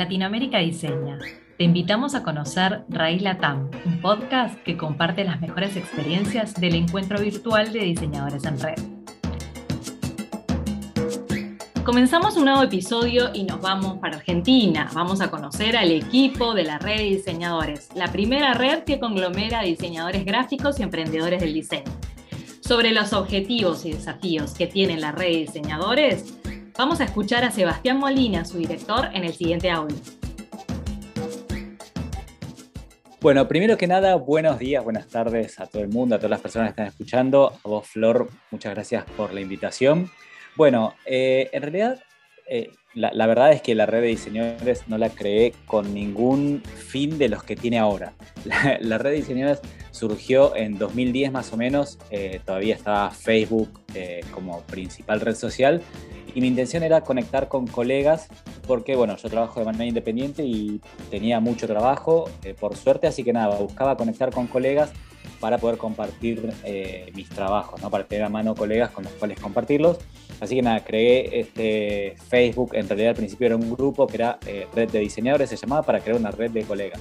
Latinoamérica Diseña. Te invitamos a conocer Raíz Latam, un podcast que comparte las mejores experiencias del encuentro virtual de diseñadores en red. Comenzamos un nuevo episodio y nos vamos para Argentina. Vamos a conocer al equipo de la red de diseñadores, la primera red que conglomera diseñadores gráficos y emprendedores del diseño. Sobre los objetivos y desafíos que tiene la red de diseñadores, Vamos a escuchar a Sebastián Molina, su director, en el siguiente audio. Bueno, primero que nada, buenos días, buenas tardes a todo el mundo, a todas las personas que están escuchando. A vos, Flor, muchas gracias por la invitación. Bueno, eh, en realidad, eh, la, verdad es que la red de diseñadores no la creé con ningún fin de los que tiene ahora. La, red de diseñadores surgió en 2010 más o menos, eh, todavía estaba Facebook como principal red social y mi intención era conectar con colegas porque, bueno, yo trabajo de manera independiente y tenía mucho trabajo, eh, por suerte, así que nada, buscaba conectar con colegas para poder compartir eh, mis trabajos, ¿no? para tener a mano colegas con los cuales compartirlos. Así que nada, creé este Facebook, en realidad al principio era un grupo que era eh, Red de Diseñadores, se llamaba, para crear una red de colegas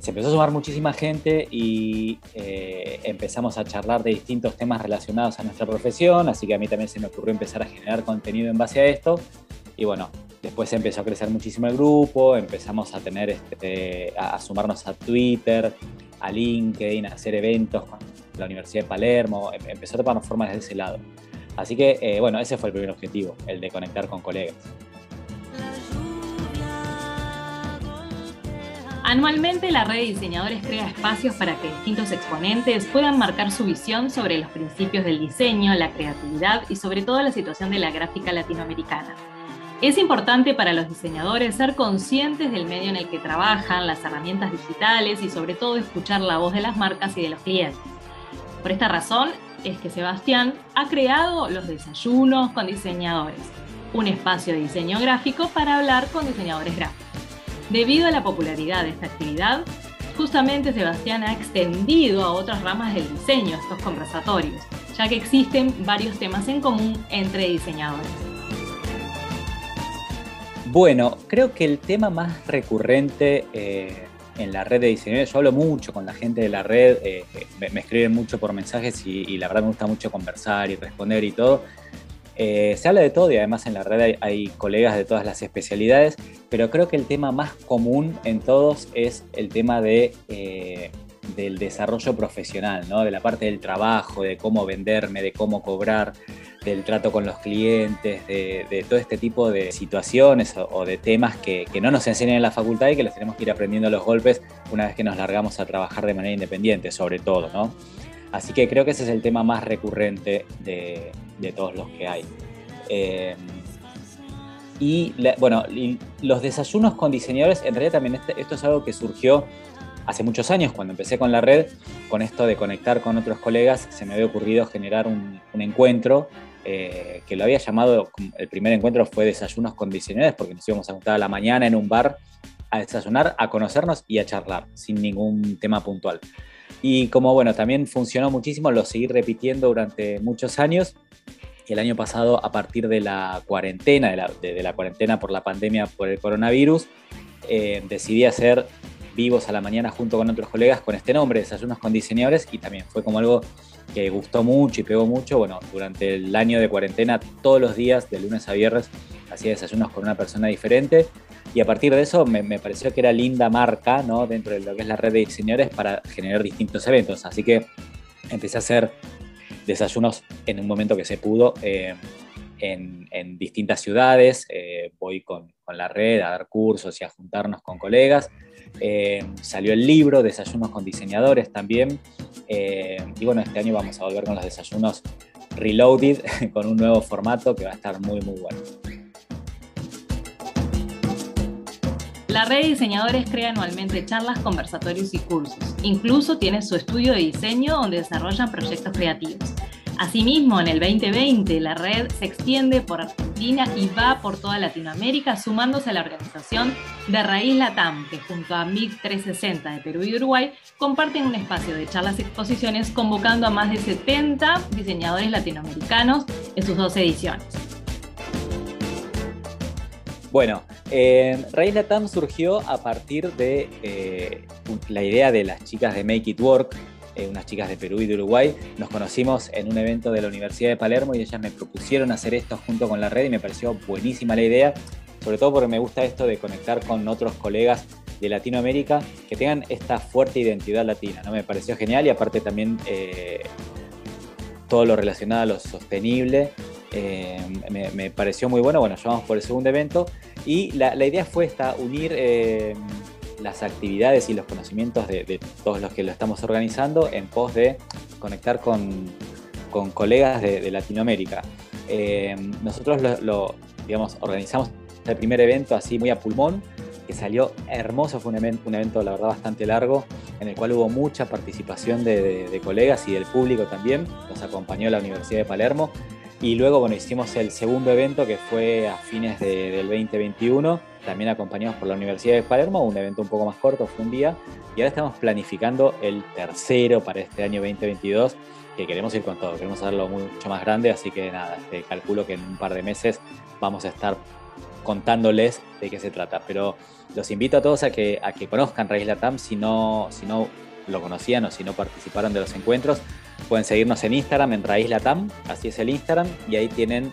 se empezó a sumar muchísima gente y eh, empezamos a charlar de distintos temas relacionados a nuestra profesión, así que a mí también se me ocurrió empezar a generar contenido en base a esto. Y bueno, después empezó a crecer muchísimo el grupo, empezamos a tener, este, a, sumarnos a Twitter, a LinkedIn, a hacer eventos con la Universidad de Palermo, em, empezó a tomar forma desde ese lado. Así que, eh, bueno, ese fue el primer objetivo, el de conectar con colegas. Anualmente la red de diseñadores crea espacios para que distintos exponentes puedan marcar su visión sobre los principios del diseño, la creatividad y sobre todo la situación de la gráfica latinoamericana. Es importante para los diseñadores ser conscientes del medio en el que trabajan, las herramientas digitales y sobre todo escuchar la voz de las marcas y de los clientes. Por esta razón es que Sebastián ha creado los desayunos con diseñadores, un espacio de diseño gráfico para hablar con diseñadores gráficos. Debido a la popularidad de esta actividad, justamente Sebastián ha extendido a otras ramas del diseño estos conversatorios, ya que existen varios temas en común entre diseñadores. Bueno, creo que el tema más recurrente eh, en la red de diseñadores, yo hablo mucho con la gente de la red, eh, me, escriben mucho por mensajes y, la verdad me gusta mucho conversar y responder y todo. Eh, se habla de todo y además en la red hay, colegas de todas las especialidades, pero creo que el tema más común en todos es el tema de, eh, del desarrollo profesional, ¿no? de la parte del trabajo, de cómo venderme, de cómo cobrar, del trato con los clientes, de, todo este tipo de situaciones o, de temas que, no nos enseñan en la facultad y que los tenemos que ir aprendiendo a los golpes una vez que nos largamos a trabajar de manera independiente, sobre todo. ¿no? Así que creo que ese es el tema más recurrente de, todos los que hay. Eh, y bueno, los desayunos con diseñadores, en realidad también este, esto es algo que surgió hace muchos años, cuando empecé con la red, con esto de conectar con otros colegas, se me había ocurrido generar un, encuentro eh, que lo había llamado, el primer encuentro fue desayunos con diseñadores, porque nos íbamos a juntar a la mañana en un bar a desayunar, a conocernos y a charlar, sin ningún tema puntual. Y como bueno, también funcionó muchísimo, lo seguí repitiendo durante muchos años. El año pasado, a partir de la cuarentena, de la, cuarentena por la pandemia por el coronavirus, eh, decidí hacer vivos a la mañana junto con otros colegas con este nombre, Desayunos con Diseñadores, y también fue como algo que gustó mucho y pegó mucho. Bueno, durante el año de cuarentena, todos los días, de lunes a viernes, hacía desayunos con una persona diferente y a partir de eso me, pareció que era linda marca ¿no? dentro de lo que es la red de diseñadores para generar distintos eventos. Así que empecé a hacer desayunos en un momento que se pudo eh, en, distintas ciudades. Eh, voy con, la red a dar cursos y a juntarnos con colegas. Eh, salió el libro, Desayunos con Diseñadores también. y bueno, este año vamos a volver con los desayunos reloaded, con un nuevo formato que va a estar muy, muy bueno. La red de diseñadores crea anualmente charlas, conversatorios y cursos. Incluso tiene su estudio de diseño donde desarrollan proyectos creativos. Asimismo, en el 2020, la red se extiende por Argentina y va por toda Latinoamérica, sumándose a la organización de Raíz Latam, que junto a MIG 360 de Perú y Uruguay comparten un espacio de charlas y exposiciones convocando a más de 70 diseñadores latinoamericanos en sus dos ediciones. Bueno, Eh, Raíz Latam surgió a partir de eh, la idea de las chicas de Make It Work, eh, unas chicas de Perú y de Uruguay. Nos conocimos en un evento de la Universidad de Palermo y ellas me propusieron hacer esto junto con la red y me pareció buenísima la idea, sobre todo porque me gusta esto de conectar con otros colegas de Latinoamérica que tengan esta fuerte identidad latina. ¿no? Me pareció genial y aparte también eh, todo lo relacionado a lo sostenible eh, me, pareció muy bueno. Bueno, llevamos por el segundo evento y la, idea fue esta, unir eh, las actividades y los conocimientos de, todos los que lo estamos organizando en pos de conectar con, colegas de, Latinoamérica. nosotros lo, digamos, organizamos el primer evento así muy a pulmón, que salió hermoso, fue un evento, un evento la verdad bastante largo, en el cual hubo mucha participación de, colegas y del público también, nos acompañó la Universidad de Palermo, y luego bueno, hicimos el segundo evento que fue a fines del 2021, también acompañados por la Universidad de Palermo, un evento un poco más corto, fue un día, y ahora estamos planificando el tercero para este año 2022, que queremos ir con todo, queremos hacerlo mucho más grande, así que nada, este, calculo que en un par de meses vamos a estar contándoles de qué se trata. Pero los invito a todos a que, a que conozcan Raíz Latam si no, si no lo conocían o si no participaron de los encuentros. Pueden seguirnos en Instagram, en Raíz Latam, así es el Instagram, y ahí tienen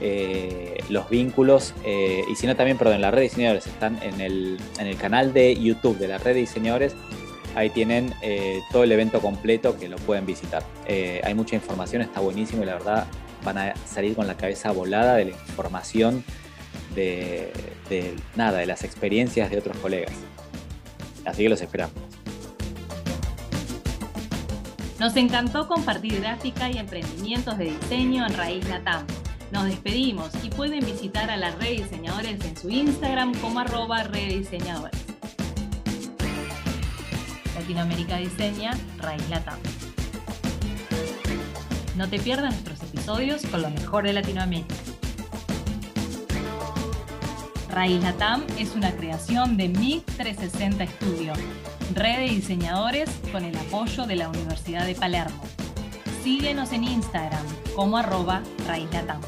eh, los vínculos. Eh, y si no, también, perdón, en la red de diseñadores están en el, en el canal de YouTube de la red de diseñadores. Ahí tienen eh, todo el evento completo que lo pueden visitar. hay mucha información, está buenísimo y la verdad van a salir con la cabeza volada de la información de, nada, de las experiencias de otros colegas. Así que los esperamos. Nos encantó compartir gráfica y emprendimientos de diseño en Raíz Latam. Nos despedimos y pueden visitar a la red diseñadores en su Instagram como arroba rediseñadores. Latinoamérica Diseña, Raíz Latam. No te pierdas nuestros episodios con lo mejor de Latinoamérica. Raíz Latam es una creación de MIG 360 Studio, red de diseñadores con el apoyo de la Universidad de Palermo. Síguenos en Instagram como arroba Raíz Latam.